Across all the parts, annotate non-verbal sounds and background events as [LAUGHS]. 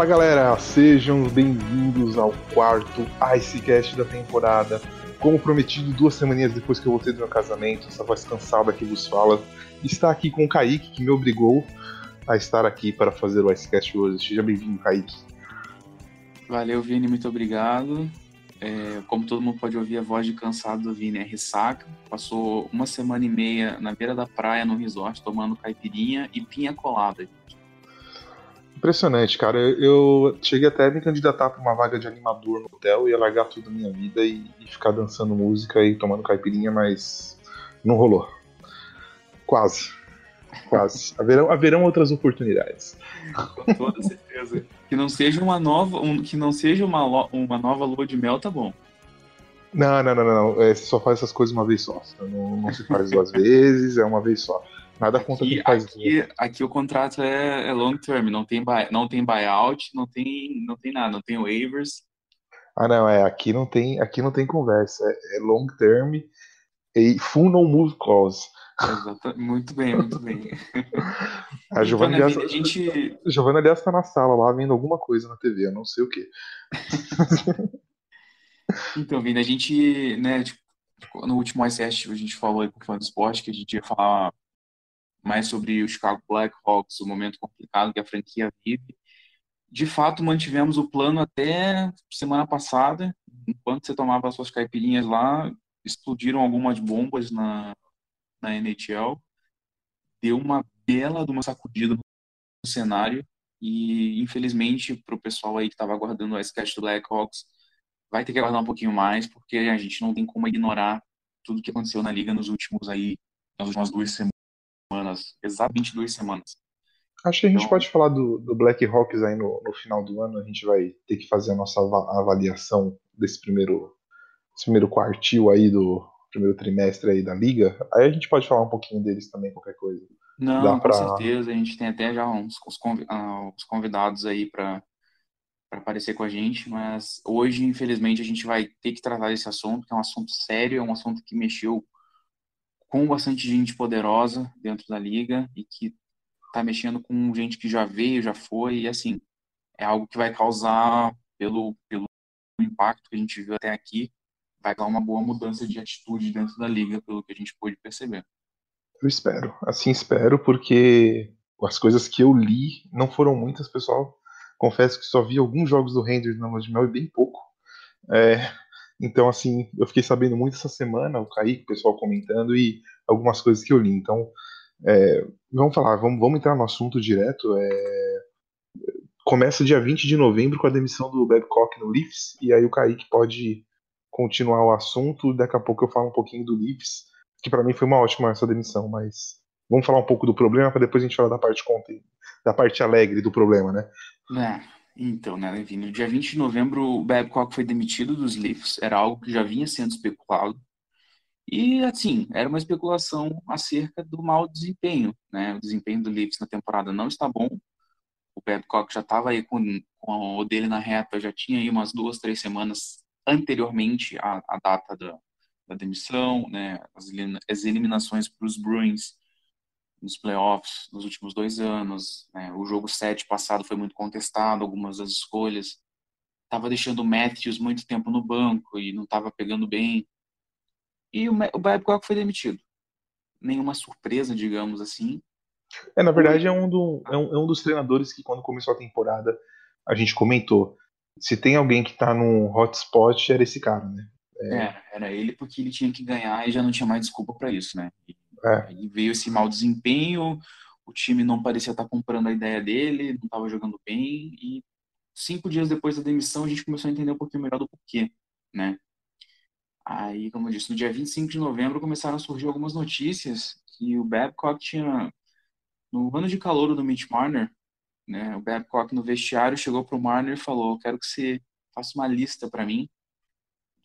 Fala galera, sejam bem-vindos ao quarto Icecast da temporada. Como prometido, duas semaninhas depois que eu voltei do meu casamento, essa voz cansada que vos fala, está aqui com o Kaique, que me obrigou a estar aqui para fazer o Icecast hoje. Seja bem-vindo, Kaique. Valeu, Vini, muito obrigado. É, como todo mundo pode ouvir, a voz de cansado do Vini é ressaca. Passou uma semana e meia na beira da praia, no resort, tomando caipirinha e pinha colada. Impressionante, cara. Eu cheguei até a me candidatar para uma vaga de animador no hotel e ia largar tudo na minha vida e, e, ficar dançando música e tomando caipirinha, mas não rolou. Quase. Quase. [LAUGHS] haverão, haverão outras oportunidades. Com toda certeza. Que não seja uma nova, um, que não seja uma, uma nova lua de mel, tá bom. Não, não, não, não. É, você só faz essas coisas uma vez só. Não, não se faz duas [LAUGHS] vezes, é uma vez só. Nada aqui, contra quem faz aqui, aqui o contrato é, é, long term, não tem, buy, não tem buyout, não tem, não tem nada, não tem waivers. Ah, não, é. Aqui não tem, aqui não tem conversa. É, é long term e full no move clause. Exato. Muito bem, muito bem. [LAUGHS] [LAUGHS] A Giovanna, então, aliás, a gente... Giovanna, aliás, está na sala lá vendo alguma coisa na TV, eu não sei o que. Então, Vini, a gente, né, tipo, no último ICS a gente falou aí com o fã do esporte que a gente ia falar mais sobre o Chicago Blackhawks, o momento complicado que a franquia vive. De fato, mantivemos o plano até semana passada. Enquanto você tomava as suas caipirinhas lá, explodiram algumas bombas na, na NHL, deu uma bela de uma sacudida no cenário e infelizmente para o pessoal aí que estava aguardando o Icecast do Blackhawks vai ter que aguardar um pouquinho mais porque a gente não tem como ignorar tudo que aconteceu na liga nos últimos aí nas últimas duas semanas, exatamente duas semanas. Acho que a gente então, pode falar do, do Black Hawks aí no, no final do ano. A gente vai ter que fazer a nossa avaliação desse primeiro, desse primeiro quartil aí do, primeiro trimestre aí da liga, aí a gente pode falar um pouquinho deles também, qualquer coisa. Não, Dá com pra... certeza, a gente tem até já uns, ah, uns convidados aí para aparecer com a gente, mas hoje, infelizmente, a gente vai ter que tratar desse assunto, que é um assunto sério, é um assunto que mexeu com bastante gente poderosa dentro da liga e que tá mexendo com gente que já veio, já foi, e assim, é algo que vai causar, pelo, pelo impacto que a gente viu até aqui, vai dar uma boa mudança de atitude dentro da liga, pelo que a gente pôde perceber. Eu espero, assim espero, porque as coisas que eu li não foram muitas, pessoal. Confesso que só vi alguns jogos do Rangers na Lua de Mel e bem pouco. É, então, assim, eu fiquei sabendo muito essa semana, o Kaique, o pessoal comentando e algumas coisas que eu li. Então, é, vamos falar, vamos, vamos entrar no assunto direto. É, começa dia 20 de novembro com a demissão do Babcock no Leafs, e aí o Kaique pode continuar o assunto. Daqui a pouco eu falo um pouquinho do Leafs, que para mim foi uma ótima essa demissão, mas vamos falar um pouco do problema para depois a gente falar da parte contente, da parte alegre do problema, né? É, então, né, Levi, no dia 20 de novembro o Babcock foi demitido dos Leafs, era algo que já vinha sendo especulado. E, assim, era uma especulação acerca do mau desempenho, né? O desempenho do Leafs na temporada não está bom. O Babcock já estava aí com, com o dele na reta, já tinha aí umas duas, três semanas anteriormente à, à data da, da, demissão, né, as, as eliminações para os Bruins nos playoffs nos últimos dois anos, né, o jogo 7 passado foi muito contestado, algumas das escolhas, estava deixando o Matthews muito tempo no banco e não estava pegando bem, e o, o Babcock foi demitido. Nenhuma surpresa, digamos assim. É, na verdade é um, do, é um, é um dos treinadores que quando começou a temporada a gente comentou, se tem alguém que tá num hotspot, era esse cara, né? É... é, era ele porque ele tinha que ganhar e já não tinha mais desculpa para isso, né? E, é. Veio esse mau desempenho, o time não parecia estar comprando a ideia dele, não estava jogando bem, e cinco dias depois da demissão a gente começou a entender um pouquinho melhor do porquê, né? Aí, como eu disse, no dia 25 de novembro começaram a surgir algumas notícias que o Babcock tinha, no ano de calor do Mitch Marner, né? O Babcock no vestiário chegou para o Marner e falou: "Quero que você faça uma lista para mim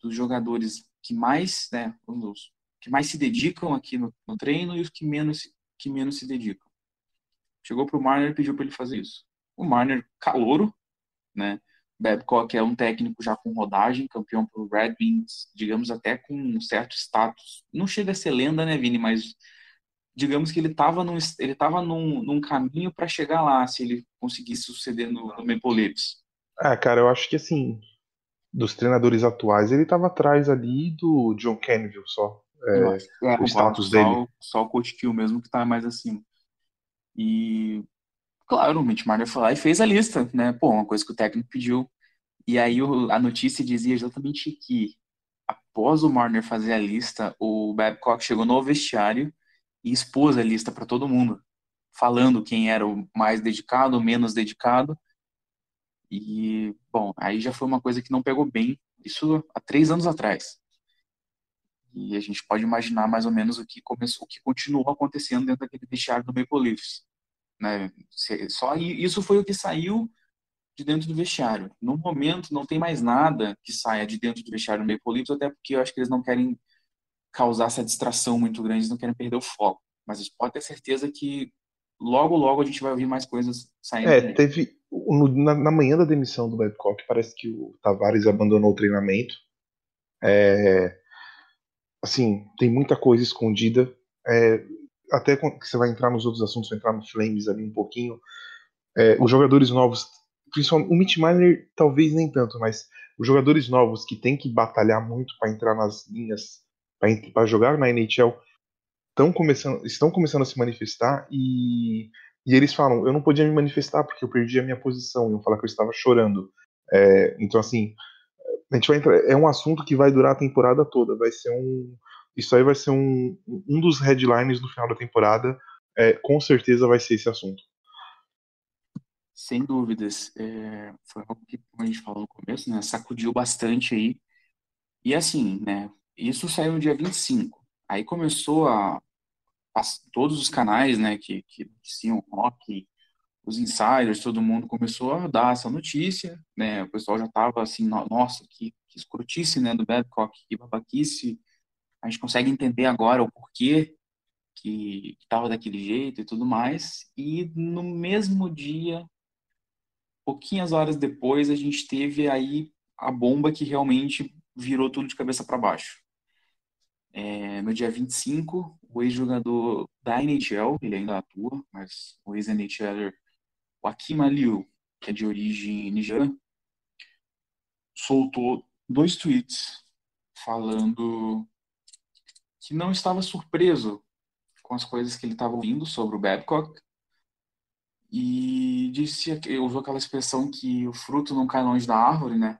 dos jogadores que mais, né, os que mais se dedicam aqui no, no treino e os que menos que menos se dedicam." Chegou para o Marner e pediu para ele fazer isso. O Marner, calouro, né? Babcock é um técnico já com rodagem, campeão pelo Red Wings, digamos até com um certo status. Não chega a ser lenda, né, Vini? Mas digamos que ele estava num, ele num, num caminho para chegar lá, se ele conseguisse suceder no, no Maple Leafs. Ah, cara, eu acho que assim, dos treinadores atuais, ele estava atrás ali do John Canville só. É, é, o status só, dele. Só o Coach Kill mesmo que tá mais acima. E, claro, o Mitch Marner foi lá e fez a lista, né? Pô, uma coisa que o técnico pediu. E aí o, a notícia dizia exatamente que, após o Marner fazer a lista, o Babcock chegou no vestiário e expôs a lista para todo mundo, falando quem era o mais dedicado, o menos dedicado. E, bom, aí já foi uma coisa que não pegou bem, isso há três anos atrás. E a gente pode imaginar mais ou menos o que começou, o que continuou acontecendo dentro daquele vestiário do Maple Leafs. Né? Só isso foi o que saiu de dentro do vestiário. No momento, não tem mais nada que saia de dentro do vestiário do Maple Leafs, até porque eu acho que eles não querem causar essa distração muito grande, eles não querem perder o foco. Mas a gente pode ter certeza que logo, logo a gente vai ouvir mais coisas saindo. É, teve. No, na, na, manhã da demissão do Babcock, parece que o Tavares abandonou o treinamento. É, assim, tem muita coisa escondida. É, até que você vai entrar nos outros assuntos, vai entrar no Flames ali um pouquinho. É, os jogadores novos, principalmente o Mitch Miner, talvez nem tanto, mas os jogadores novos que têm que batalhar muito para entrar nas linhas, para jogar na NHL, estão começando, estão começando a se manifestar e, e eles falam: eu não podia me manifestar porque eu perdi a minha posição, iam falar que eu estava chorando. É, então, assim, a gente vai entrar, é um assunto que vai durar a temporada toda, vai ser um. Isso aí vai ser um, um dos headlines no final da temporada. É, com certeza vai ser esse assunto. Sem dúvidas. É, foi algo que, como a gente falou no começo, né, sacudiu bastante aí. E assim, né, isso saiu no dia 25. Aí começou a, a todos os canais, né, que, que noticiam rock, os insiders, todo mundo começou a dar essa notícia, né, o pessoal já estava assim, nossa, que, que escrutice, né, do Babcock, que babaquice, a gente consegue entender agora o porquê que estava daquele jeito e tudo mais, e no mesmo dia, pouquinhas horas depois, a gente teve aí a bomba que realmente virou tudo de cabeça para baixo. É, no dia 25, o ex-jogador da NHL, ele ainda atua, mas o ex-NHLer o Akim Aliu, que é de origem nigeriana, soltou dois tweets falando que não estava surpreso com as coisas que ele estava ouvindo sobre o Babcock e disse, usou aquela expressão que o fruto não cai longe da árvore, né?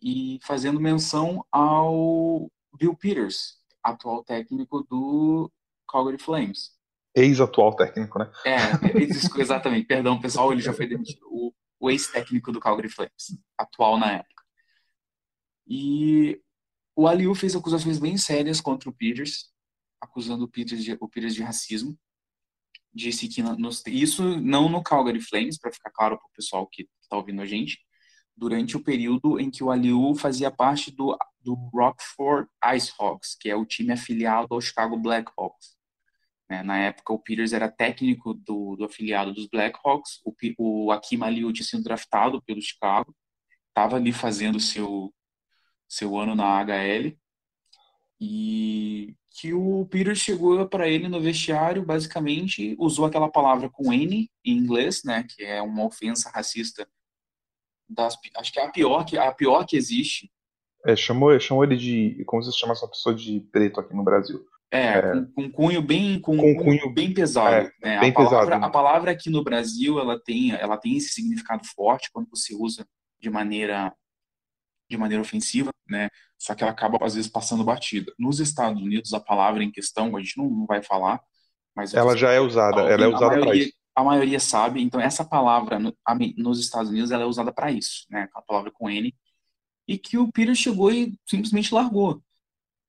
E fazendo menção ao Bill Peters, atual técnico do Calgary Flames. Ex-atual técnico, né? É, exatamente. Perdão, pessoal, ele já foi demitido. O, o ex-técnico do Calgary Flames, atual na época. E o Aliu fez acusações bem sérias contra o Peters, acusando o Peters de, o Peters de racismo. Disse que isso não no Calgary Flames, para ficar claro para o pessoal que está ouvindo a gente, durante o período em que o Aliu fazia parte do, do Rockford Icehawks, que é o time afiliado ao Chicago Blackhawks. Né? Na época, o Peters era técnico do, do afiliado dos Blackhawks, o, o Akim Aliu tinha sido draftado pelo Chicago, estava ali fazendo seu seu ano na HL, e que o Peters chegou para ele no vestiário, basicamente usou aquela palavra com N em inglês, né, que é uma ofensa racista das, acho que é a pior que a pior que existe. É, chamou, chamou ele de como se chamasse uma pessoa de preto aqui no Brasil. É, é com, com, cunho bem com, com cunho bem pesado. É, né? Bem a palavra, pesado. A palavra aqui no Brasil ela tem ela tem esse significado forte quando você usa de maneira de maneira ofensiva, né? Só que ela acaba às vezes passando batida. Nos Estados Unidos a palavra em questão a gente não, não vai falar, mas ela já é usada, ela é usada para isso a maioria sabe. Então, essa palavra no, a, nos Estados Unidos ela é usada para isso, né? A palavra com N. E que o Peter chegou e simplesmente largou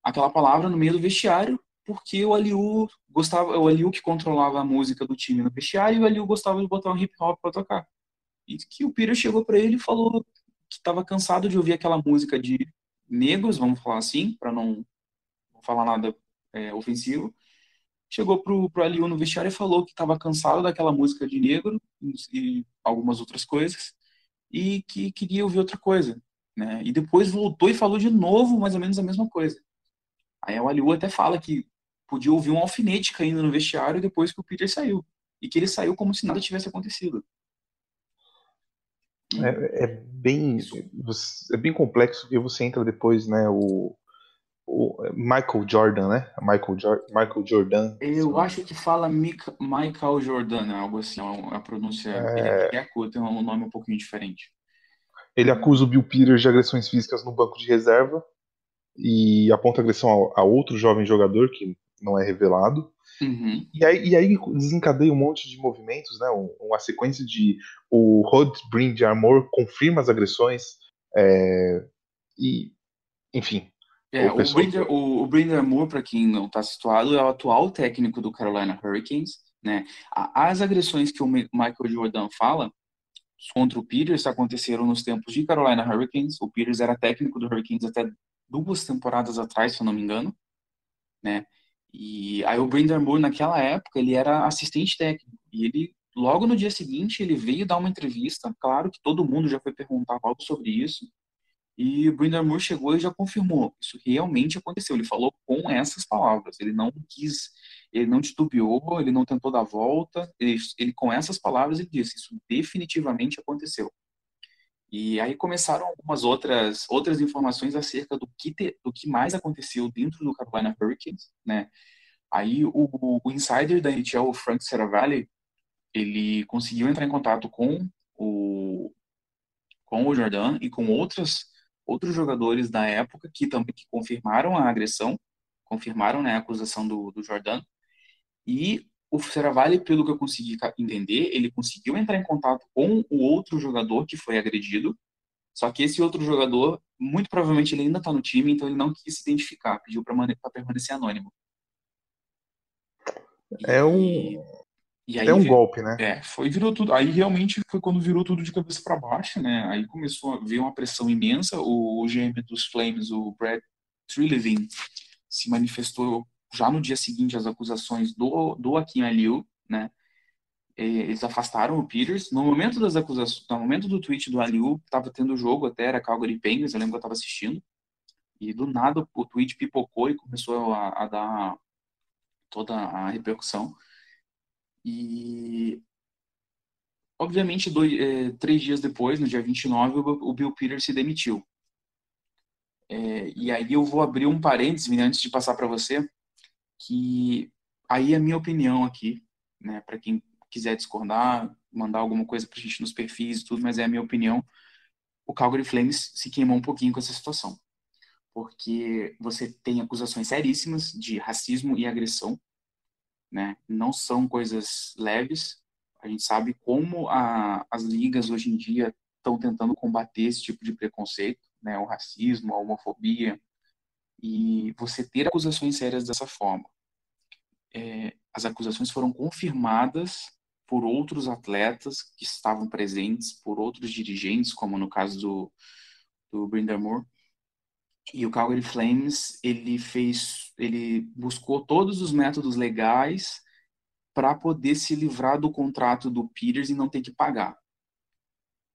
aquela palavra no meio do vestiário, porque o Aliu gostava, o Aliu que controlava a música do time no vestiário, e o Aliu gostava de botar um hip hop para tocar. E que o Peter chegou para ele e falou que estava cansado de ouvir aquela música de negros, vamos falar assim, para não, falar nada é, ofensivo, chegou pro, pro Aliu no vestiário e falou que estava cansado daquela música de negro e algumas outras coisas e que queria ouvir outra coisa, né? E depois voltou e falou de novo mais ou menos a mesma coisa. Aí o Aliu até fala que podia ouvir um alfinete caindo no vestiário depois que o Peter saiu. E que ele saiu como se nada tivesse acontecido. É, é, bem é bem complexo porque você entra depois né o, o Michael Jordan né? Michael, jo Michael Jordan. Eu acho que fala Michael Jordan algo assim a pronúncia é... ele é tem um nome um pouquinho diferente. Ele acusa o Bill Peters de agressões físicas no banco de reserva e aponta agressão a, a outro jovem jogador que não é revelado. Uhum. E, aí, e aí desencadeia um monte de movimentos, né? uma sequência de o Rod de Armor confirma as agressões é, e enfim. É, o, pessoal... Brinder, o, o Moore, para quem não está situado, é o atual técnico do Carolina Hurricanes. Né? As agressões que o Michael Jordan fala contra o Peters aconteceram nos tempos de Carolina Hurricanes. O Peters era técnico do Hurricanes até duas temporadas atrás, se eu não me engano, né? E aí o Brendan Moore naquela época ele era assistente técnico e ele logo no dia seguinte ele veio dar uma entrevista. Claro que todo mundo já foi perguntar algo sobre isso. E o Brendan Moore chegou e já confirmou isso realmente aconteceu. Ele falou com essas palavras. Ele não quis, ele não titubeou, ele não tentou dar volta. Ele, ele com essas palavras ele disse isso definitivamente aconteceu. E aí começaram algumas outras outras informações acerca do que te, do que mais aconteceu dentro do Carolina Hurricanes, né? Aí o, o insider da NHL, o Frank Seravalli, ele conseguiu entrar em contato com o com o Jordan e com outros outros jogadores da época que também que confirmaram a agressão, confirmaram né, a acusação do, do Jordan. E o Seravalli, pelo que eu consegui entender, ele conseguiu entrar em contato com o outro jogador que foi agredido, só que esse outro jogador, muito provavelmente ele ainda está no time, então ele não quis se identificar, pediu para permanecer anônimo. É um e aí, é um golpe, né? É, foi virou tudo. Aí realmente foi quando virou tudo de cabeça para baixo, né? Aí começou a ver uma pressão imensa. O, o GM dos Flames, o Brad Trilliving, se manifestou já no dia seguinte às acusações do, do Akin Aliu, né? Eles afastaram o Peters. No momento das acusações, no momento do tweet do Aliu, estava tendo jogo até, era Calgary Penguins, eu lembro que eu estava assistindo. E do nada o tweet pipocou e começou a, a dar toda a repercussão. E, obviamente, dois, é, três dias depois, no dia 29, o, o Bill Peters se demitiu. É, e aí eu vou abrir um parênteses, antes de passar para você, que aí é a minha opinião aqui, né, para quem quiser discordar, mandar alguma coisa para a gente nos perfis e tudo, mas é a minha opinião. O Calgary Flames se queimou um pouquinho com essa situação, porque você tem acusações seríssimas de racismo e agressão, né? Não são coisas leves. A gente sabe como a, as ligas hoje em dia estão tentando combater esse tipo de preconceito, né? O racismo, a homofobia, e você ter acusações sérias dessa forma. É, as acusações foram confirmadas por outros atletas que estavam presentes, por outros dirigentes, como no caso do, do Brinda Moore. E o Calgary Flames, ele fez, ele buscou todos os métodos legais para poder se livrar do contrato do Peters e não ter que pagar.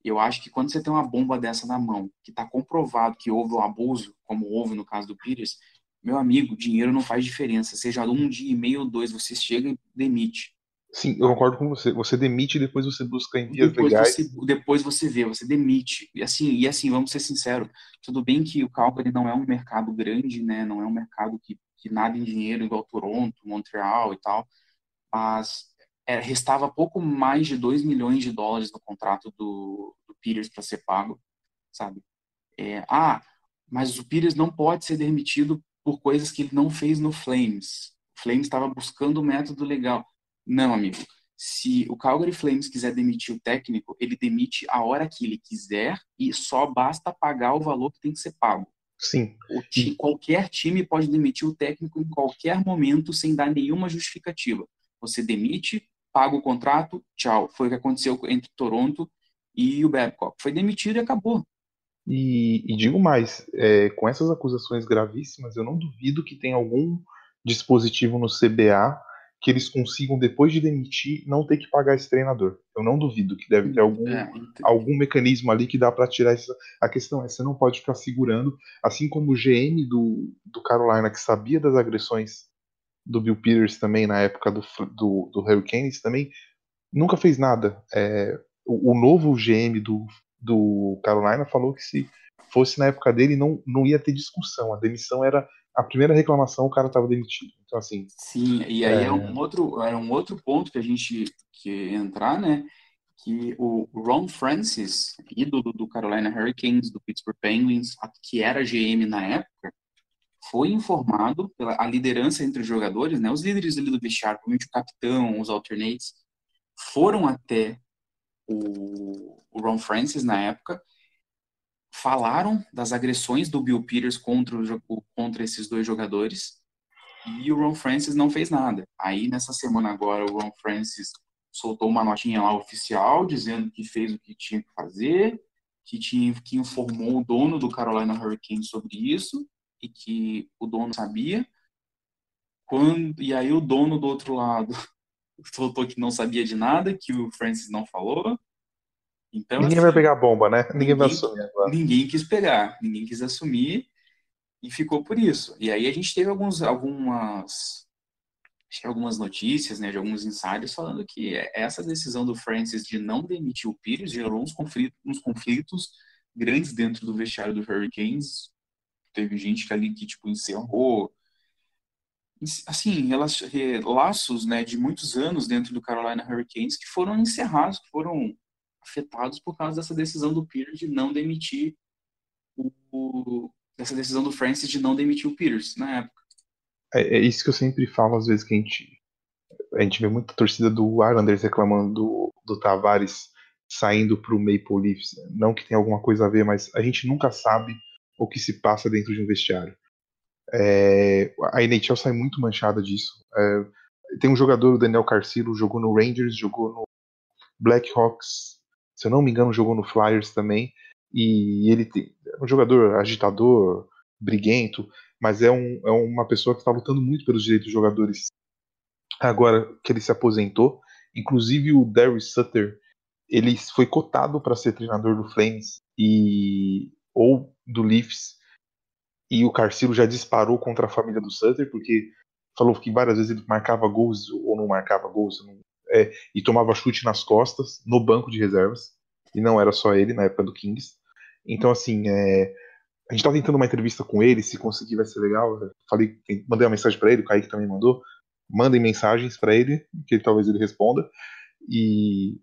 Eu acho que quando você tem uma bomba dessa na mão, que está comprovado que houve um abuso, como houve no caso do Peters, meu amigo, dinheiro não faz diferença. Seja um dia e meio ou dois, você chega e demite. Sim, eu concordo com você. Você demite e depois você busca em vias depois legais. Você, depois você vê, você demite. E assim, e assim, vamos ser sinceros. Tudo bem que o Calgary não é um mercado grande, né? Não é um mercado que, que nada em dinheiro igual Toronto, Montreal e tal. Mas é, restava pouco mais de 2 milhões de dólares no contrato do, do Peters para ser pago, sabe? É, ah, mas o Peters não pode ser demitido por coisas que ele não fez no Flames. O Flames estava buscando um método legal. Não, amigo. Se o Calgary Flames quiser demitir o técnico, ele demite a hora que ele quiser e só basta pagar o valor que tem que ser pago. Sim. Time, qualquer time pode demitir o técnico em qualquer momento sem dar nenhuma justificativa. Você demite, paga o contrato, tchau. Foi o que aconteceu entre Toronto e o Babcock. Foi demitido e acabou. E, e digo mais, é, com essas acusações gravíssimas, eu não duvido que tenha algum dispositivo no CBA que eles consigam, depois de demitir, não ter que pagar esse treinador. Eu não duvido que deve ter algum, é, algum mecanismo ali que dá para tirar essa. A questão é, você não pode ficar segurando, assim como o GM do, do Carolina, que sabia das agressões do Bill Peters também, na época do, do, do Hurricanes também, nunca fez nada. É, o, o, novo GM do, do Carolina falou que se fosse na época dele não, não ia ter discussão. A demissão era a primeira reclamação, o cara estava demitido. Então, assim. Sim, e aí é... é... um outro, era um outro ponto que a gente que entrar, né? Que o Ron Francis, ídolo do Carolina Hurricanes, do Pittsburgh Penguins, que era GM na época, foi informado pela a liderança entre os jogadores, né? Os líderes ali do vestiário, o capitão, os alternates, foram até o, o Ron Francis na época falaram das agressões do Bill Peters contra, o, contra esses dois jogadores e o Ron Francis não fez nada. Aí, nessa semana agora, o Ron Francis soltou uma notinha lá oficial dizendo que fez o que tinha que fazer, que, tinha, que informou o dono do Carolina Hurricanes sobre isso e que o dono sabia. Quando, e aí o dono do outro lado soltou que não sabia de nada, que o Francis não falou, então, ninguém assim, vai pegar a bomba, né? Ninguém, ninguém vai assumir agora. Ninguém quis pegar, ninguém quis assumir e ficou por isso. E aí a gente teve alguns, algumas, algumas notícias, né, de alguns insiders falando que essa decisão do Francis de não demitir o Pires gerou uns conflitos, uns conflitos grandes dentro do vestiário do Hurricanes. Teve gente que ali que tipo encerrou assim, laços, né, de muitos anos dentro do Carolina Hurricanes que foram encerrados, que foram afetados por causa dessa decisão do Pierce de não demitir o, dessa decisão do Francis de não demitir o Peters na época. É, é, isso que eu sempre falo às vezes que a gente a gente vê muita torcida do Islanders reclamando do, do Tavares saindo para o Maple Leafs. Não que tenha alguma coisa a ver, mas a gente nunca sabe o que se passa dentro de um vestiário. É, a NHL sai muito manchada disso. É, tem um jogador, o Daniel Carcillo, jogou no Rangers, jogou no Blackhawks, se eu não me engano, jogou no Flyers também. E ele tem, é um jogador agitador, briguento, mas é, um, é uma pessoa que está lutando muito pelos direitos dos jogadores agora que ele se aposentou. Inclusive o Darius Sutter, ele foi cotado para ser treinador do Flames e ou do Leafs. E o Carcillo já disparou contra a família do Sutter, porque falou que várias vezes ele marcava gols ou não marcava gols, não, é, e tomava chute nas costas no banco de reservas. E não era só ele na época do Kings. Então, assim, é, a gente tá tentando uma entrevista com ele, se conseguir vai ser legal. Falei, mandei uma mensagem para ele, o Kaique também mandou. Mandem mensagens para ele, que talvez ele responda. E,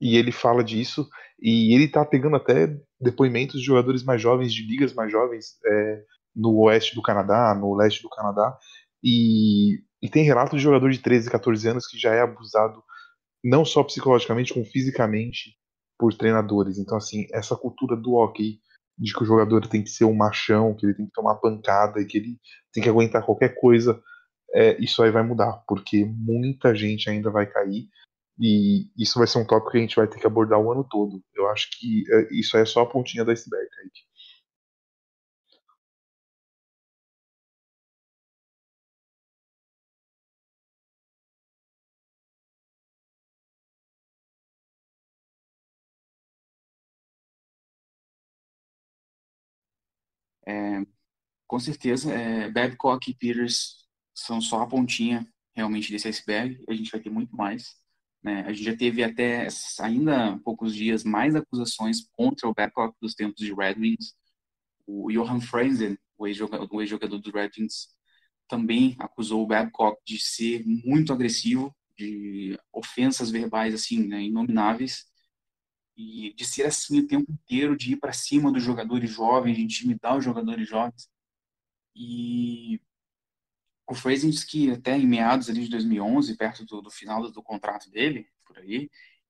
e ele fala disso. E ele tá pegando até depoimentos de jogadores mais jovens, de ligas mais jovens, é, no oeste do Canadá, no leste do Canadá. E e tem relatos de jogador de 13, 14 anos que já é abusado não só psicologicamente, como fisicamente por treinadores. Então, assim, essa cultura do hockey de que o jogador tem que ser um machão, que ele tem que tomar pancada e que ele tem que aguentar qualquer coisa, é, isso aí vai mudar, porque muita gente ainda vai cair e isso vai ser um tópico que a gente vai ter que abordar o ano todo. Eu acho que é, isso aí é só a pontinha da iceberg, Kaique. Com certeza, é, Babcock e Peters são só a pontinha realmente desse iceberg. A gente vai ter muito mais. Né? A gente já teve até ainda há poucos dias mais acusações contra o Babcock dos tempos de Red Wings. O Johan Franzen, o ex-jogador do Red Wings, também acusou o Babcock de ser muito agressivo, de ofensas verbais assim, né, inomináveis e de ser assim o tempo inteiro, de ir para cima dos jogadores jovens, de intimidar os jogadores jovens. E o que até em meados ali de 2011, perto do, do final do, do, contrato dele, por aí,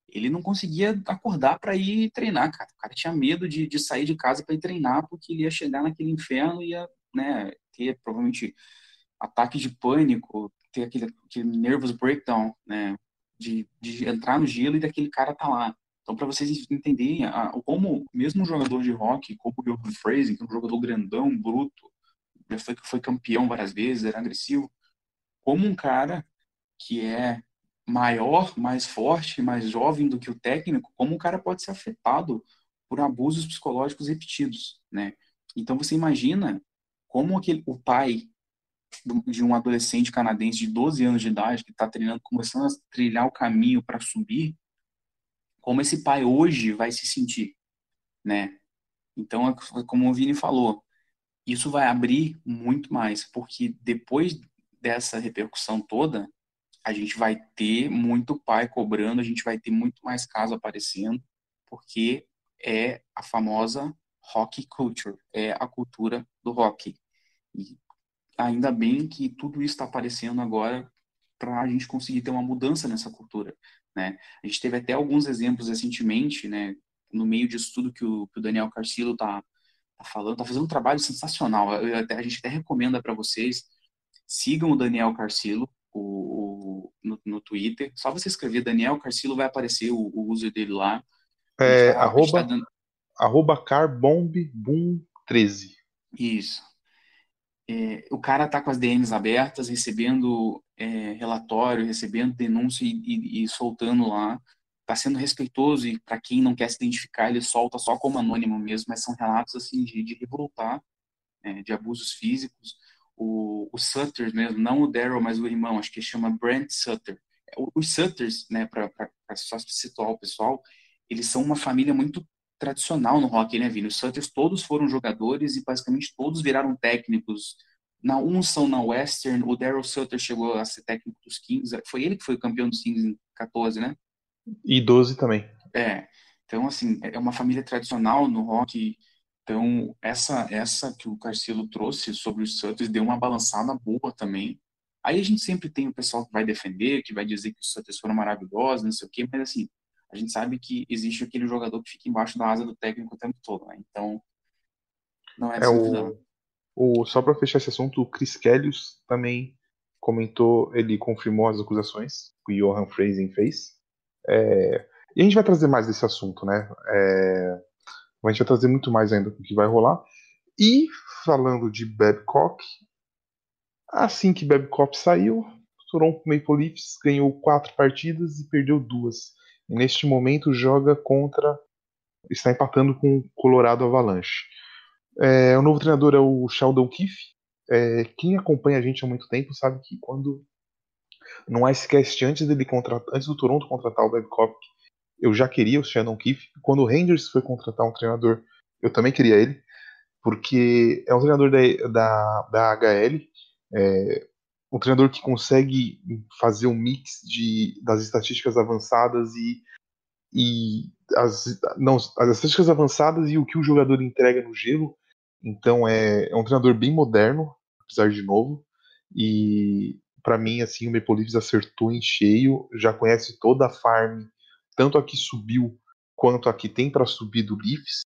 ele não conseguia acordar para ir treinar, cara. O cara tinha medo de, de sair de casa para ir treinar, porque ele ia chegar naquele inferno e ia né, ter provavelmente ataque de pânico, ter aquele, aquele nervous breakdown, né, de, de entrar no gelo e daquele cara tá lá. Então, para vocês entenderem a, como, mesmo um jogador de rock, como o Johan Fraser, que é um jogador grandão, bruto, foi, foi campeão várias vezes, era agressivo, como um cara que é maior, mais forte, mais jovem do que o técnico, como um cara pode ser afetado por abusos psicológicos repetidos, né? Então você imagina como aquele, o pai de um adolescente canadense de 12 anos de idade que está treinando, começando a trilhar o caminho para subir, como esse pai hoje vai se sentir, né? Então, é como o Vini falou, isso vai abrir muito mais, porque depois dessa repercussão toda, a gente vai ter muito pai cobrando, a gente vai ter muito mais casos aparecendo, porque é a famosa rock culture, é a cultura do rock. E ainda bem que tudo isso está aparecendo agora para a gente conseguir ter uma mudança nessa cultura, né? A gente teve até alguns exemplos recentemente, né? No meio disso tudo que o, que o Daniel Carcillo está tá falando, tá fazendo um trabalho sensacional. Até, a gente até recomenda para vocês sigam o Daniel Carcillo o, o no, no, Twitter. Só você escrever Daniel Carcillo vai aparecer o, o user dele lá. É, tá, arroba, tá dando... arroba carbombboom13. Isso. É, o cara tá com as DMs abertas, recebendo é, relatório, recebendo denúncia e, e, e soltando lá está sendo respeitoso e para quem não quer se identificar ele solta só como anônimo mesmo, mas são relatos assim de, de revoltar, é, de abusos físicos. O, o Sutter mesmo, não o Daryl, mas o irmão, acho que chama Brent Sutter. Os Sutters, né, para só situar o pessoal, eles são uma família muito tradicional no rock, né, Vini? Os Sutters todos foram jogadores e basicamente todos viraram técnicos. Na, uns são na Western, o Daryl Sutter chegou a ser técnico dos Kings, foi ele que foi o campeão dos Kings em 14, né? E 12 também. É. Então, assim, é uma família tradicional no rock. Então, essa essa que o Carcelo trouxe sobre os Sutters deu uma balançada boa também. Aí a gente sempre tem o pessoal que vai defender, que vai dizer que os Sutters foram maravilhosos, não sei o quê, mas assim, a gente sabe que existe aquele jogador que fica embaixo da asa do técnico o tempo todo, né? Então, não é, é o, o Só para fechar esse assunto, o Chris Kellius também comentou, ele confirmou as acusações que o Johan Freisen fez. É, e a gente vai trazer mais desse assunto, né? É, a gente vai trazer muito mais ainda do que vai rolar. E falando de Babcock, assim que Babcock saiu, Toronto Maple Leafs ganhou quatro partidas e perdeu duas. E neste momento joga contra. está empatando com o Colorado Avalanche. É, o novo treinador é o Sheldon Keefe. É, quem acompanha a gente há muito tempo sabe que quando no Icecast, antes dele contratar, antes do Toronto contratar o Babcock, eu já queria o Shannon Keefe. Quando o Rangers foi contratar um treinador, eu também queria ele, porque é um treinador da, da, da HL, é, um treinador que consegue fazer um mix de, das estatísticas avançadas e, e as, não, as estatísticas avançadas e o que o jogador entrega no gelo. Então é, é um treinador bem moderno, apesar de novo, e para mim, assim, o Maple Leafs acertou em cheio, já conhece toda a farm, tanto a que subiu quanto a que tem para subir do Leafs.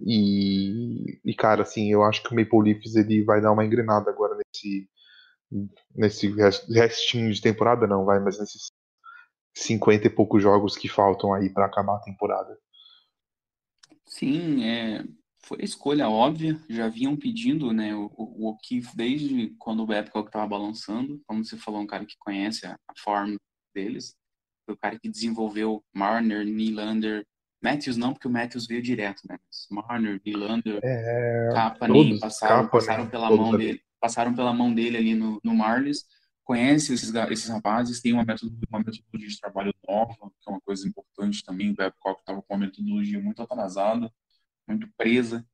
E, e, cara, assim, eu acho que o Maple Leafs ele vai dar uma engrenada agora nesse nesse restinho de temporada, não vai, mas nesses 50 e poucos jogos que faltam aí para acabar a temporada. Sim, é, foi a escolha óbvia, já vinham pedindo, né, o, o O'Keefe desde quando o Babcock estava balançando, como você falou, um cara que conhece a, a forma deles, foi o cara que desenvolveu Marner, Nylander, Matthews não, porque o Matthews veio direto, né, Marner, Nylander, é, Kapanen, passaram, passaram pela mão ali. dele, passaram pela mão dele ali no, no Marlies, conhece esses, esses rapazes, tem uma metodologia, uma metodologia de trabalho nova, que é uma coisa importante também, o Babcock estava com uma metodologia muito atrasada, muito presa.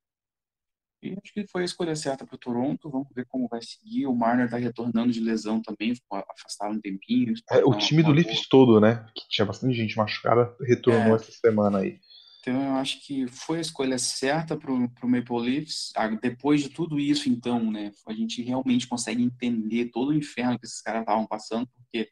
E acho que foi a escolha certa para o Toronto. Vamos ver como vai seguir. O Marner está retornando de lesão também, ficou afastado um tempinho. É, o time do Leafs todo, né? Que tinha bastante gente machucada, retornou é. essa semana aí. Então eu acho que foi a escolha certa para o Maple Leafs. Ah, depois de tudo isso, então, né? A gente realmente consegue entender todo o inferno que esses caras estavam passando, porque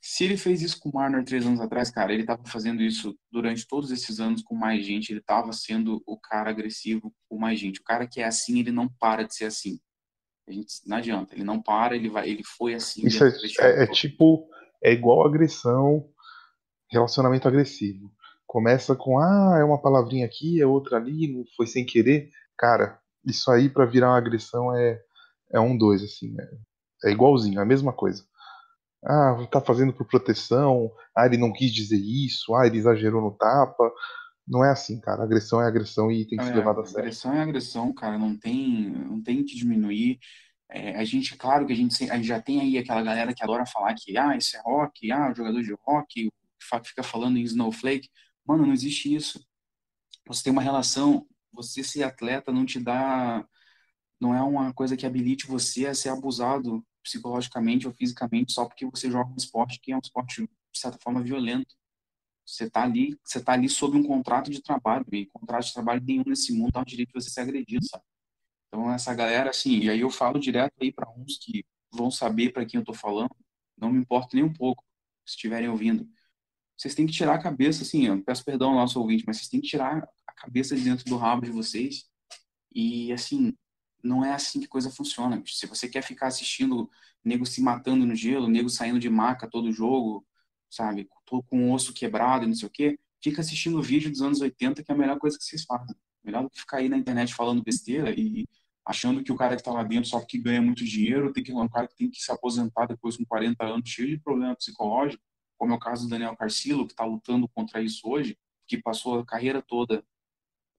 se ele fez isso com o Marner três anos atrás, cara, ele estava fazendo isso durante todos esses anos com mais gente, ele estava sendo o cara agressivo com mais gente. O cara que é assim, ele não para de ser assim. A gente, não adianta, ele não para, ele vai, ele foi assim. Isso é, é, é tipo, é igual agressão, relacionamento agressivo. Começa com, ah, é uma palavrinha aqui, é outra ali, não foi sem querer. Cara, isso aí para virar uma agressão é, é um dois, assim, é, é igualzinho, é a mesma coisa. Ah, tá fazendo por proteção. Ah, ele não quis dizer isso. Ah, ele exagerou no tapa. Não é assim, cara. Agressão é agressão e tem que é, ser levado a sério. Agressão é agressão, cara. Não tem, não tem que diminuir. É, a gente, claro que a gente, a gente já tem aí aquela galera que adora falar que, ah, isso é rock, ah, jogador de rock, fica falando em snowflake. Mano, não existe isso. Você tem uma relação, você ser atleta não te dá, não é uma coisa que habilite você a ser abusado psicologicamente ou fisicamente só porque você joga um esporte que é um esporte, de certa forma, violento. Você tá ali, você tá ali sob um contrato de trabalho, e contrato de trabalho nenhum nesse mundo dá o direito de você ser agredido, sabe? Então, essa galera, assim, e aí eu falo direto aí para uns que vão saber para quem eu tô falando, não me importa nem um pouco, se estiverem ouvindo. Vocês têm que tirar a cabeça, assim, eu peço perdão ao nosso ouvinte, mas vocês têm que tirar a cabeça de dentro do rabo de vocês. E, assim, não é assim que coisa funciona. Se você quer ficar assistindo nego se matando no gelo, nego saindo de maca todo jogo, sabe, todo com o osso quebrado e não sei o quê, fica assistindo vídeo dos anos 80, que é a melhor coisa que vocês fazem. Melhor do que ficar aí na internet falando besteira e achando que o cara que está lá dentro só porque ganha muito dinheiro, tem que um cara que tem que se aposentar depois com 40 anos, cheio de problema psicológico, como é o caso do Daniel Carcillo, que está lutando contra isso hoje, que passou a carreira toda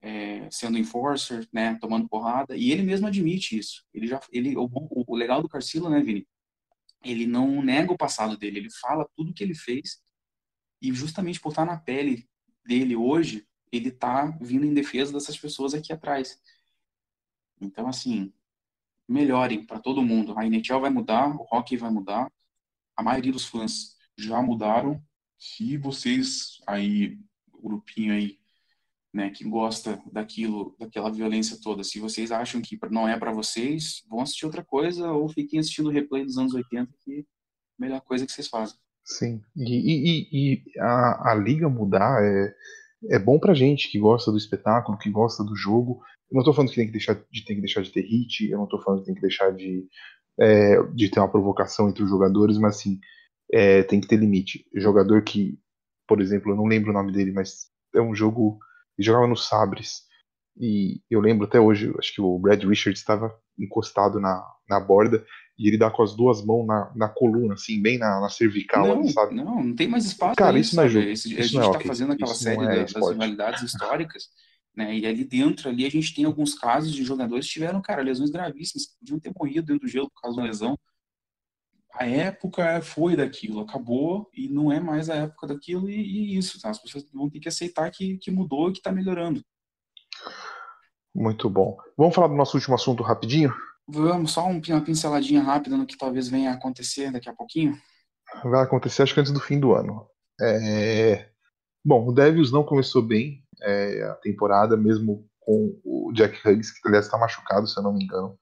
é, sendo enforcer, né, tomando porrada, e ele mesmo admite isso. Ele já, ele, o, o legal do Carcillo, né, Vini? Ele não nega o passado dele, ele fala tudo que ele fez, e justamente por estar na pele dele hoje, ele tá vindo em defesa dessas pessoas aqui atrás. Então, assim, melhorem para todo mundo. A NHL vai mudar, o hockey vai mudar, a maioria dos fãs já mudaram. Se vocês aí, grupinho aí, né, que gosta daquilo, daquela violência toda, se vocês acham que não é para vocês, vão assistir outra coisa ou fiquem assistindo o replay dos anos 80, que é a melhor coisa que vocês fazem. Sim, e, e, e a, a liga mudar é, é bom pra gente que gosta do espetáculo, que gosta do jogo. Eu não tô falando que tem que deixar de, tem que deixar de ter hit, eu não tô falando que tem que deixar de, é, de ter uma provocação entre os jogadores, mas assim, é, tem que ter limite. Jogador que, por exemplo, eu não lembro o nome dele, mas é um jogo. Ele jogava no Sabres. E eu lembro até hoje, acho que o Brad Richards estava encostado na, na borda e ele dá com as duas mãos na, na coluna, assim, bem na, na cervical, não, sabe? Não, não tem mais espaço. Cara, isso, não é jogo. Isso, a gente está é okay. fazendo aquela isso série é das rivalidades históricas, né? E ali dentro, ali a gente tem alguns casos de jogadores que tiveram, cara, lesões gravíssimas, podiam ter morrido dentro do gelo por causa de uma lesão. A época foi daquilo, acabou e não é mais a época daquilo e, e isso, tá? As pessoas vão ter que aceitar que, que mudou e que está melhorando. Muito bom. Vamos falar do nosso último assunto rapidinho? Vamos, só uma pinceladinha rápida no que talvez venha a acontecer daqui a pouquinho. Vai acontecer, acho que antes do fim do ano. É... Bom, o Devils não começou bem é, a temporada, mesmo com o Jack Huggs, que aliás está machucado, se eu não me engano,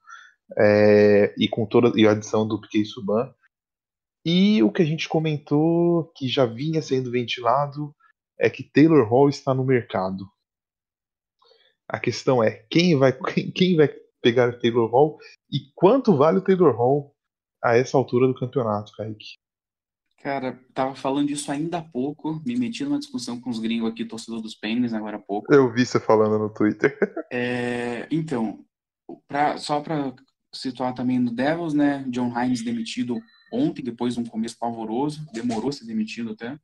é... e com toda e a adição do Piquet Suban. E o que a gente comentou, que já vinha sendo ventilado, é que Taylor Hall está no mercado. A questão é quem vai, [LAUGHS] quem vai pegar o Taylor Hall e quanto vale o Taylor Hall a essa altura do campeonato, Kaique? Cara, tava falando disso ainda há pouco, me meti numa discussão com os gringos aqui, torcedor dos Penguins, agora há pouco. Eu vi você falando no Twitter. [LAUGHS] É, então, pra, só para situar também no Devils, né? John Hines demitido ontem, depois de um começo pavoroso, demorou a ser demitido até.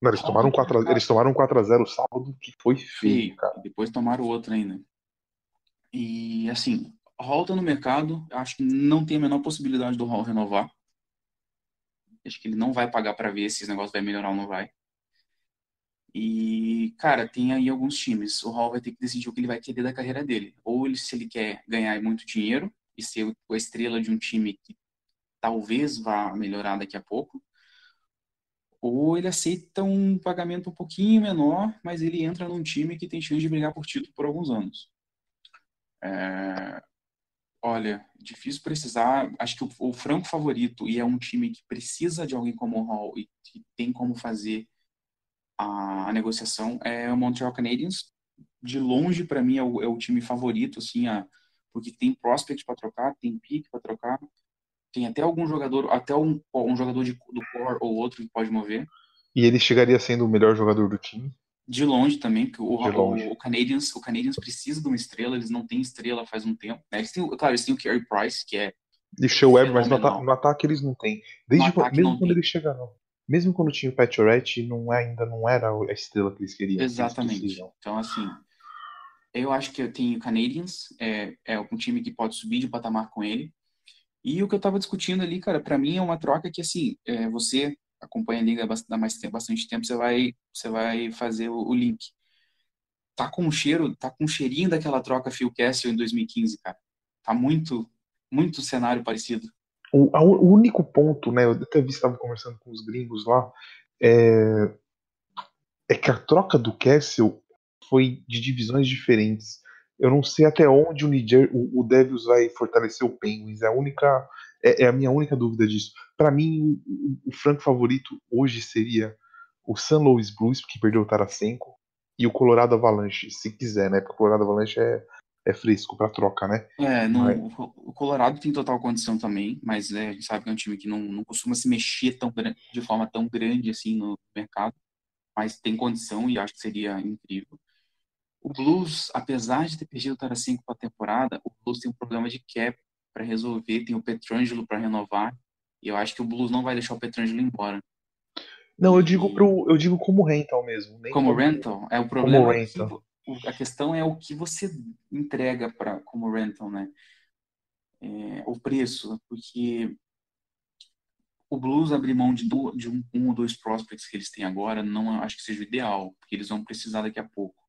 Não, eles, tomaram um 4 a, eles tomaram um 4x0 sábado, que foi feio, cara. depois tomaram outro ainda. E assim, Hall tá no mercado, acho que não tem a menor possibilidade do Hall renovar. Acho que ele não vai pagar para ver se esse negócio vai melhorar ou não vai. E, cara, tem aí alguns times. O Hall vai ter que decidir o que ele vai querer da carreira dele. Ou ele, se ele quer ganhar muito dinheiro e ser a estrela de um time que talvez vá melhorar daqui a pouco. Ou ele aceita um pagamento um pouquinho menor, mas ele entra num time que tem chance de brigar por título por alguns anos. É, olha, difícil precisar. Acho que o, franco favorito, e é um time que precisa de alguém como o Hall e que tem como fazer a, a negociação, é o Montreal Canadiens. De longe, para mim, é o, é o, time favorito, assim, a, porque tem prospect para trocar, tem pick para trocar, tem até algum jogador, até um, um jogador de, do core ou outro que pode mover. E ele chegaria sendo o melhor jogador do time? de longe também, porque o, longe. o, o, Canadiens, o Canadiens precisa de uma estrela, eles não têm estrela faz um tempo. Né? Eles têm, claro, eles têm o Carey Price, que é. Deixa o Web, mas no, ata no, ataque eles não têm. Desde quando, mesmo quando tem. ele chegaram. Mesmo quando tinha o Pacioretty, não é, ainda não era a estrela que eles queriam. Exatamente. Eles então, assim, eu acho que eu tenho o Canadiens, é, é um time que pode subir de patamar com ele. E o que eu tava discutindo ali, cara, para mim é uma troca que, assim, é, você acompanha a liga há mais bastante tempo, você vai, você vai fazer o, o link. Tá com um cheiro, tá com um cheirinho daquela troca Phil Castle em 2015, cara. Tá muito, muito cenário parecido. O, o único ponto, né, eu até vi estava conversando com os gringos lá, é, é que a troca do Castle foi de divisões diferentes. Eu não sei até onde o, Niger, o, o Devils vai fortalecer o Penguins. É a única, é, é a minha única dúvida disso. Para mim, o, o, franco favorito hoje seria o San Louis Blues, que perdeu o Tarasenko, e o Colorado Avalanche, se quiser, né? Porque o Colorado Avalanche é, é fresco para troca, né? É, não, mas... o Colorado tem total condição também, mas é, a gente sabe que é um time que não, não costuma se mexer tão, de forma tão grande assim no mercado, mas tem condição e acho que seria incrível. O Blues, apesar de ter perdido o Tarasenko para a temporada, o Blues tem um problema de cap para resolver, tem o Petrangelo para renovar, e eu acho que o Blues não vai deixar o Petrangelo embora. Não, eu digo pro, eu digo como rental mesmo. como, como rental? É o problema. É que, a questão é o que você entrega para como rental, né? É, o preço, porque o Blues abrir mão de, do, de um, um, ou dois prospects que eles têm agora não acho que seja o ideal, porque eles vão precisar daqui a pouco.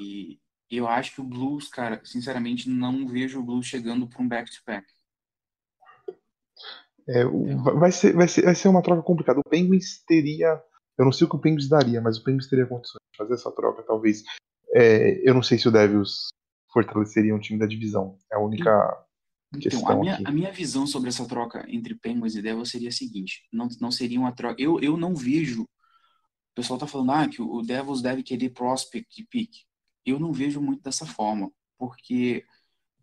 E eu acho que o Blues, cara, sinceramente, não vejo o Blues chegando para um back-to-back. É, vai, ser, vai, ser, vai ser uma troca complicada. O Penguins teria. Eu não sei o que o Penguins daria, mas o Penguins teria condições de fazer essa troca, talvez. É, eu não sei se o Devils fortaleceria um time da divisão. É a única então, questão. A minha, aqui. a minha visão sobre essa troca entre Penguins e Devils seria a seguinte: não, não seria uma troca. Eu, eu não vejo. O pessoal tá falando ah, que o Devils deve querer prospect pick. Eu não vejo muito dessa forma, porque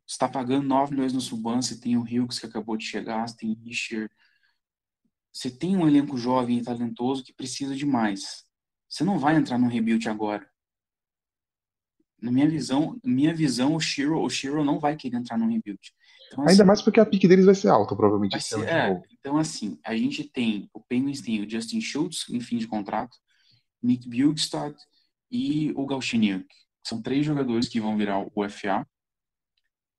está pagando 9 milhões no Suban, você tem o Hughes que acabou de chegar, você tem o Richard. Você tem um elenco jovem e talentoso que precisa de mais. Você não vai entrar num rebuild agora. Na minha visão, minha visão, o Shiro, o Shiro não vai querer entrar num rebuild. Então, Ainda assim, mais porque a pique deles vai ser alta, provavelmente. Ser, é, então, assim, a gente tem, o Penguins tem o Justin Schultz em fim de contrato, Nick Bjugstad e o Galchenyuk. São três jogadores que vão virar o UFA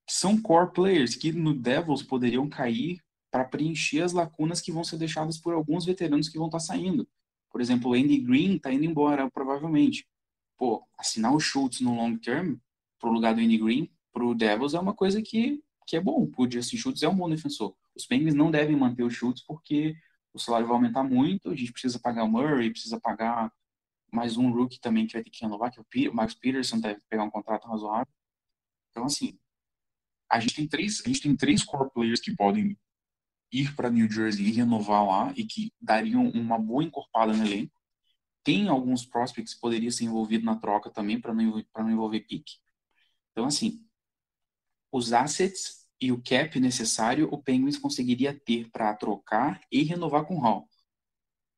são core players que no Devils poderiam cair para preencher as lacunas que vão ser deixadas por alguns veteranos que vão estar tá saindo. Por exemplo, o Andy Green está indo embora, provavelmente. Pô, assinar o Schultz no long term para o lugar do Andy Green para o Devils é uma coisa que, que é bom. O Justin Schultz é um bom defensor. Os Penguins não devem manter o Schultz porque o salário vai aumentar muito, a gente precisa pagar o Murray, precisa pagar mais um rookie também que vai ter que renovar, que é o Marcus Peterson deve pegar um contrato razoável. Então, assim, a gente tem três, a gente tem três core players que podem ir para New Jersey e renovar lá e que dariam uma boa encorpada no elenco. Tem alguns prospects que poderiam ser envolvidos na troca também para não, não envolver pique. Então, assim, os assets e o cap necessário o Penguins conseguiria ter para trocar e renovar com o Hall.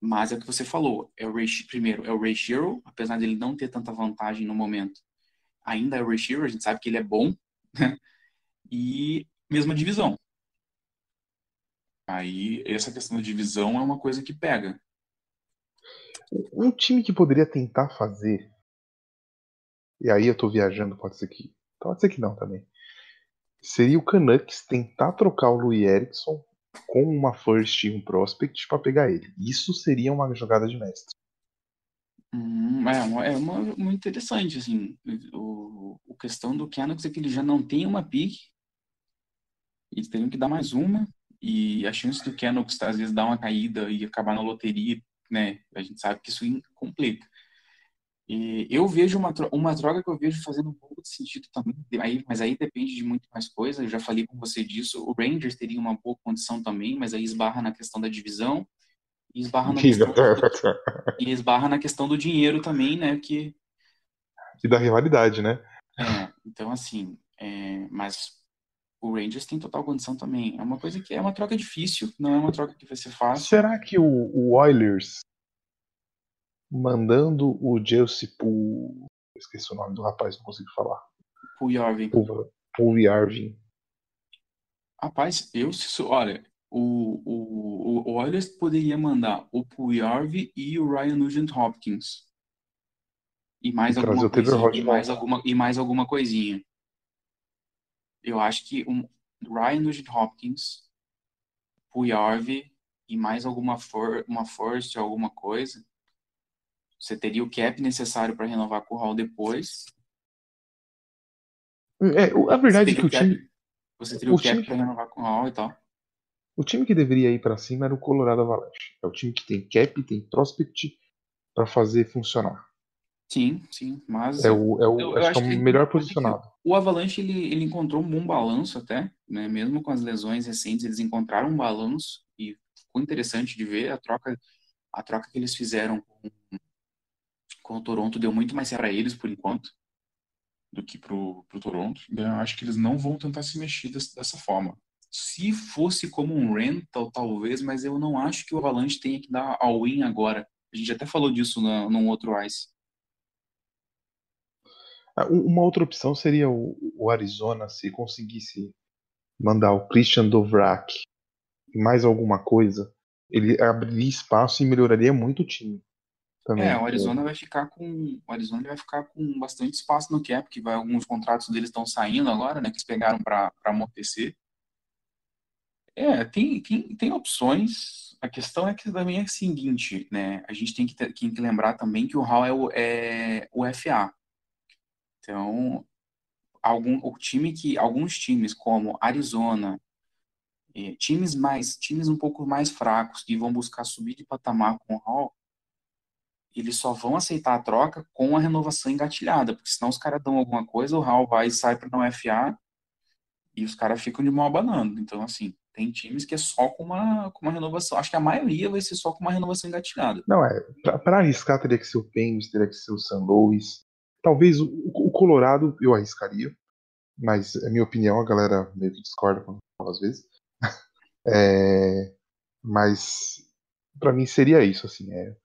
Mas é o que você falou, é o Ray, primeiro, é o Ray Shiro, apesar dele não ter tanta vantagem no momento, ainda é o Ray Shiro, a gente sabe que ele é bom, né? e mesma divisão. Aí, essa questão da divisão é uma coisa que pega. Um time que poderia tentar fazer, e aí eu tô viajando, pode ser que. Pode ser que não também. Seria o Canucks tentar trocar o Louis Erickson com uma first e um prospect para pegar ele. Isso seria uma jogada de mestre. Hum, é, uma, é uma, muito interessante, assim. O, o questão do Canucks é que ele já não tem uma pick eles teriam que dar mais uma, e a chance do Canucks às vezes dar uma caída e acabar na loteria, né? A gente sabe que isso complica. E eu vejo uma, uma troca que eu vejo fazendo um pouco de sentido também, aí, mas aí depende de muito mais coisa. Eu já falei com você disso. O Rangers teria uma boa condição também, mas aí esbarra na questão da divisão e esbarra na, questão, e esbarra na questão do dinheiro também, né? Que, e da rivalidade, né? É, então assim, é, mas o Rangers tem total condição também. É uma coisa que é uma troca difícil, não é uma troca que vai ser fácil. Será que o, o Oilers mandando o Chelsea pro. Esqueci o nome do rapaz, não consigo falar. Pro Yarvin. Rapaz, eu se olha, o, o, o Oilers poderia mandar o Puyarvi e o Ryan Nugent Hopkins. E mais, e alguma, coisinha, e mais, alguma, e mais alguma coisinha. Eu acho que um, Ryan Nugent Hopkins, Puyarvi e mais alguma for, uma first, alguma coisa, você teria o cap necessário para renovar com o Hall depois. É, a verdade é que o, cap, time. Você teria o, o cap time... para renovar com o Hall e tal. O time que deveria ir para cima era o Colorado Avalanche. É o time que tem cap, tem prospect para fazer funcionar. Sim, sim, mas é o, é o eu, acho, eu acho que é o melhor posicionado. O Avalanche ele, ele encontrou um bom balanço até, né? Mesmo com as lesões recentes, eles encontraram um balanço e ficou interessante de ver a troca a troca que eles fizeram com, com o Toronto deu muito mais para eles por enquanto do que pro, pro Toronto. Eu acho que eles não vão tentar se mexer dessa forma. Se fosse como um rental, talvez, mas eu não acho que o Avalanche tenha que dar all-in agora. A gente até falou disso no, num outro Ice. Ah, uma outra opção seria o, o Arizona se conseguisse mandar o Christian Dovrak mais alguma coisa, ele abriria espaço e melhoraria muito o time. Também. É, o Arizona vai ficar com o Arizona vai ficar com bastante espaço no cap, que vai alguns contratos deles estão saindo agora, né, que eles pegaram para amortecer. É, tem, tem, tem opções. A questão é que também é o seguinte, né? A gente tem que, ter, tem que lembrar também que o Hall é o, é o FA. Então, algum, o time que alguns times como Arizona, é, times mais times um pouco mais fracos que vão buscar subir de patamar com o Hall, eles só vão aceitar a troca com a renovação engatilhada, porque senão os caras dão alguma coisa, o Hall vai e sai para não FA e os caras ficam de mal abanando. Então, assim, tem times que é só com uma, com uma renovação. Acho que a maioria vai ser só com uma renovação engatilhada. Não, é. Para arriscar, teria que ser o Penguins, teria que ser o San Luis. Talvez o, o Colorado eu arriscaria, mas é minha opinião, a galera meio que discorda quando falo às vezes. [LAUGHS] é, mas para mim seria isso, assim. É...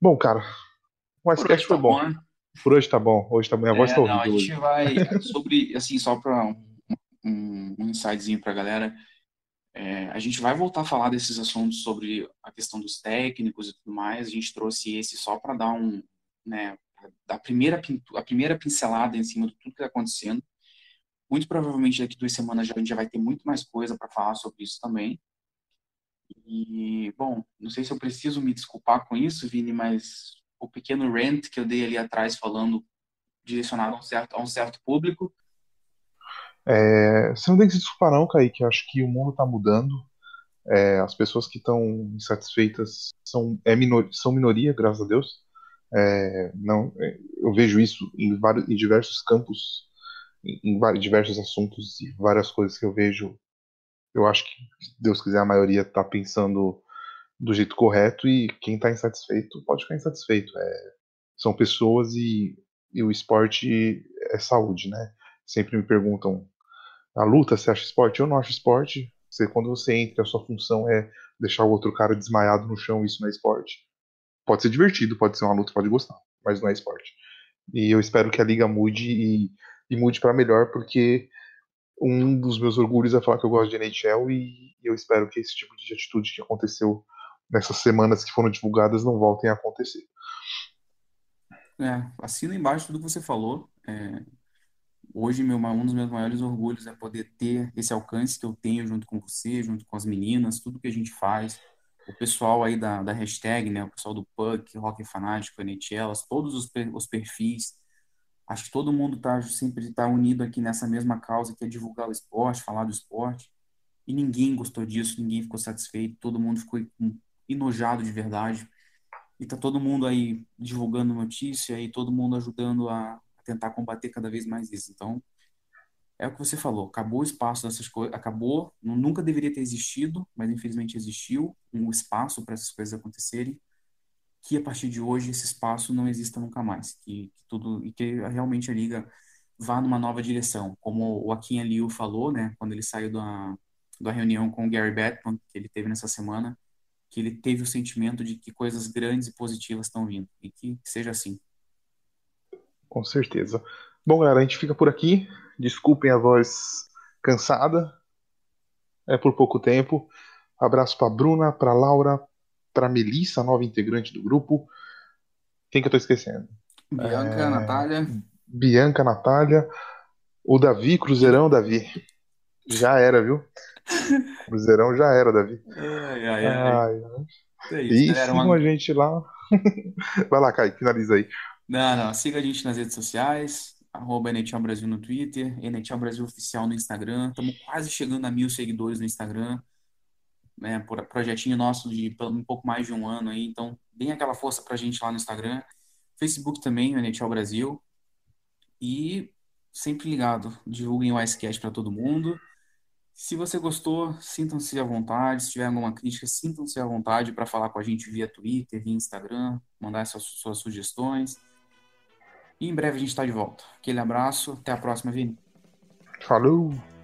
Bom, cara, o Icecast foi tá bom. Né? Por hoje tá bom. Hoje tá, minha é, voz tá ouvindo. A gente hoje. vai [LAUGHS] sobre, assim, só para um, um, um insightzinho pra galera. É, a gente vai voltar a falar desses assuntos sobre a questão dos técnicos e tudo mais. A gente trouxe esse só para dar um, né, a primeira a primeira pincelada em cima de tudo que está acontecendo. Muito provavelmente daqui duas semanas já, a gente já vai ter muito mais coisa para falar sobre isso também. E, bom, não sei se eu preciso me desculpar com isso, Vini, mas o pequeno rant que eu dei ali atrás falando direcionado a um certo, a um certo público é, você não tem que se desculpar não, Kaique. Eu acho que o mundo está mudando. É, as pessoas que estão insatisfeitas são, é minor, são minoria, graças a Deus. É, não, é, eu vejo isso em, vários, em diversos campos, em, em, diversos assuntos e várias coisas que eu vejo. Eu acho que, se Deus quiser, a maioria está pensando do jeito correto e quem está insatisfeito pode ficar insatisfeito. É, são pessoas e, e o esporte é saúde, né? Sempre me perguntam a luta você acha esporte? Eu não acho esporte. Você, quando você entra, a sua função é deixar o outro cara desmaiado no chão, isso não é esporte. Pode ser divertido, pode ser uma luta, pode gostar, mas não é esporte. E eu espero que a liga mude e, e mude para melhor, porque um dos meus orgulhos é falar que eu gosto de NHL e eu espero que esse tipo de atitude que aconteceu nessas semanas que foram divulgadas não voltem a acontecer. É, assina embaixo tudo que você falou. É, hoje meu, um dos meus maiores orgulhos é poder ter esse alcance que eu tenho junto com você, junto com as meninas, tudo que a gente faz, o pessoal aí da, da hashtag, né, o pessoal do Puck, Rock Fanático, NHL, todos os, os perfis, acho que todo mundo tá sempre está unido aqui nessa mesma causa que é divulgar o esporte, falar do esporte, e ninguém gostou disso, ninguém ficou satisfeito, todo mundo ficou enojado de verdade, e tá todo mundo aí divulgando notícia e todo mundo ajudando a, tentar combater cada vez mais isso. Então, é o que você falou, acabou o espaço dessas coisas, acabou, nunca deveria ter existido, mas infelizmente existiu um espaço para essas coisas acontecerem, que a partir de hoje esse espaço não exista nunca mais, que, que tudo e que realmente a liga vá numa nova direção, como o Akin Liu falou, né, quando ele saiu da, da reunião com o Gary Bettman, que ele teve nessa semana, que ele teve o sentimento de que coisas grandes e positivas estão vindo, e que seja assim. Com certeza. Bom, galera, a gente fica por aqui. Desculpem a voz cansada. É por pouco tempo. Abraço para Bruna, para Laura, para Melissa, nova integrante do grupo. Quem que eu tô esquecendo? Bianca, é... Natália. Bianca, Natália. O Davi, Cruzeirão, Davi. Já era, viu? [LAUGHS] Cruzeirão já era, Davi. Ai, ai, ai. ai. É isso, e galera, sigam uma... a gente lá. [LAUGHS] Vai lá, Kai, finaliza aí. Não, não, siga a gente nas redes sociais, arroba NHL Brasil no Twitter, NHL Brasil Oficial no Instagram. Estamos quase chegando a mil seguidores no Instagram. Né, projetinho nosso de um pouco mais de um ano aí, então deem aquela força pra gente lá no Instagram. Facebook também, NHL Brasil. E sempre ligado, divulguem o Icecast para todo mundo. Se você gostou, sintam-se à vontade. Se tiver alguma crítica, sintam-se à vontade para falar com a gente via Twitter, via Instagram, mandar suas, suas sugestões. E em breve a gente está de volta. Aquele abraço, até a próxima, Vini. Falou!